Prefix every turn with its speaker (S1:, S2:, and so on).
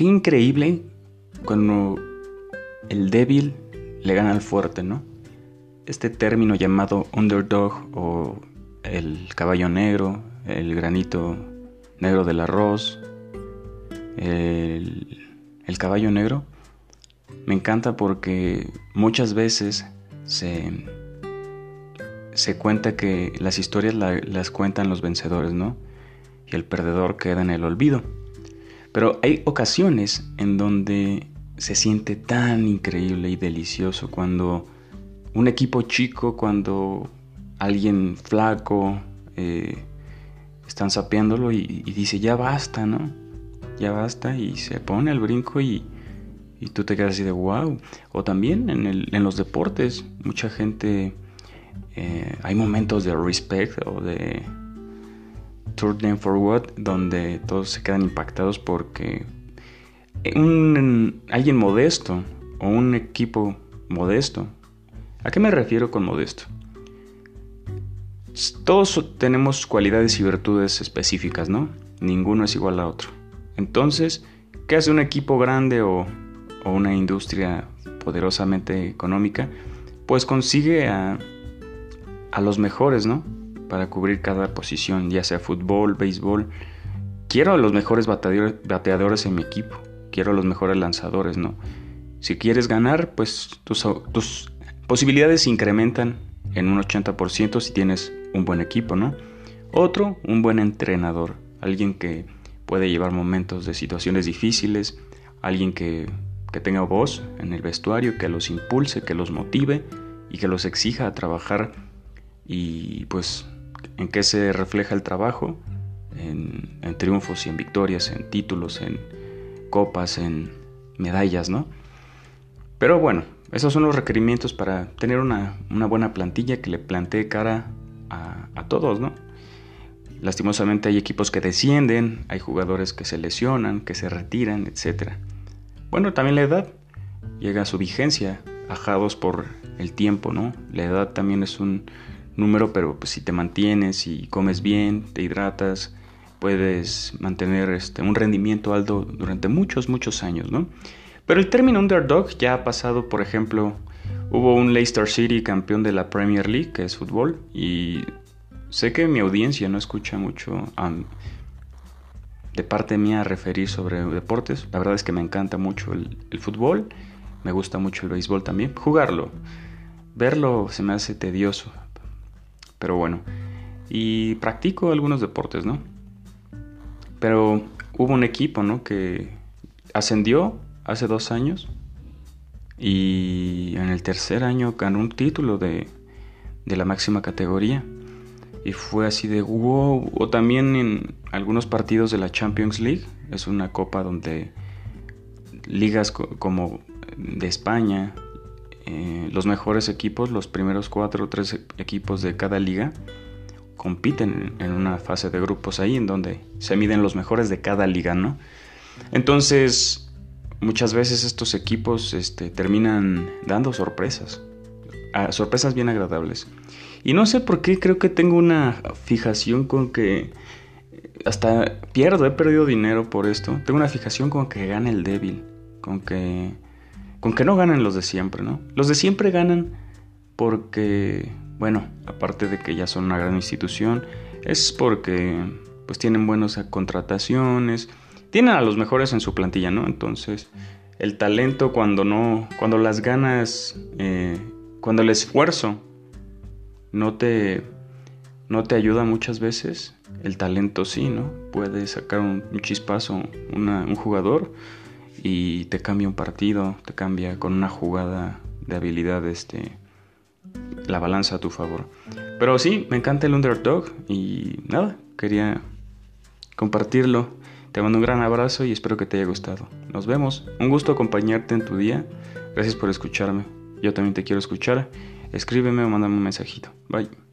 S1: qué increíble cuando el débil le gana al fuerte, ¿no? Este término llamado underdog o el caballo negro, el granito negro del arroz, el, caballo negro, me encanta porque muchas veces se, se cuenta que las historias las cuentan los vencedores, ¿no? Y el perdedor queda en el olvido. Pero hay ocasiones en donde se siente tan increíble y delicioso cuando un equipo chico, cuando alguien flaco eh, están sapeándolo y, dice ya basta, ¿no? Ya basta y se pone al brinco y, tú te quedas así de wow. O también en, los deportes, mucha gente, eh, hay momentos de respect o de For Forward donde todos se quedan impactados porque un, alguien modesto o un equipo modesto. ¿A qué me refiero con modesto? Todos tenemos cualidades y virtudes específicas, ¿no? Ninguno es igual a otro. Entonces, ¿qué hace un equipo grande o, una industria poderosamente económica? Pues consigue a los mejores, ¿no? Para cubrir cada posición, ya sea fútbol, béisbol. Quiero a los mejores bateadores en mi equipo, quiero a los mejores lanzadores, ¿no? Si quieres ganar, pues tus, tus posibilidades se incrementan en un 80% si tienes un buen equipo, ¿no? Otro, un buen entrenador, alguien que puede llevar momentos de situaciones difíciles, alguien que, que tenga voz en el vestuario, que los impulse, que los motive y que los exija a trabajar y pues en qué se refleja el trabajo, en, triunfos y en victorias, en títulos, en copas, en medallas, ¿no? Pero bueno, esos son los requerimientos para tener una, buena plantilla que le plantee cara a, a, todos, ¿no? Lastimosamente hay equipos que descienden, hay jugadores que se lesionan, que se retiran, etc. Bueno, también la edad llega a su vigencia, ajados por el tiempo, ¿no? La edad también es un, número, pero pues, si te mantienes y comes bien, te hidratas, puedes mantener este, un rendimiento alto durante muchos, muchos años, ¿no? Pero el término underdog ya ha pasado, por ejemplo, hubo un Leicester City campeón de la Premier League, que es fútbol, y sé que mi audiencia no escucha mucho de parte mía referir sobre deportes. La verdad es que me encanta mucho el fútbol, me gusta mucho el béisbol también, jugarlo. Verlo se me hace tedioso, pero bueno, y practico algunos deportes, ¿no? Pero hubo un equipo, ¿no? Que ascendió hace dos años y en el tercer año ganó un título de, de la máxima categoría. Y fue así de wow. O también en algunos partidos de la Champions League. Es una copa donde ligas como de España, eh, los mejores equipos, los primeros cuatro o tres equipos de cada liga, compiten en una fase de grupos ahí en donde se miden los mejores de cada liga, ¿no? Entonces, muchas veces estos equipos este, terminan dando sorpresas, sorpresas bien agradables. Y no sé por qué creo que tengo una fijación con que hasta pierdo, he perdido dinero por esto. Tengo una fijación con que gane el débil, con que con que no ganan los de siempre, ¿no? Los de siempre ganan porque, bueno, aparte de que ya son una gran institución, es porque pues tienen buenas contrataciones, tienen a los mejores en su plantilla, ¿no? Entonces, el talento cuando no, cuando las ganas, eh, cuando el esfuerzo no te, no te ayuda muchas veces, el talento sí, ¿no? Puede sacar un, chispazo un jugador y te cambia un partido, te cambia con una jugada de habilidad este, la balanza a tu favor. Pero sí, me encanta el underdog y nada, quería compartirlo. Te mando un gran abrazo y espero que te haya gustado. Nos vemos. Un gusto acompañarte en tu día. Gracias por escucharme. Yo también te quiero escuchar. Escríbeme o mándame un mensajito. Bye.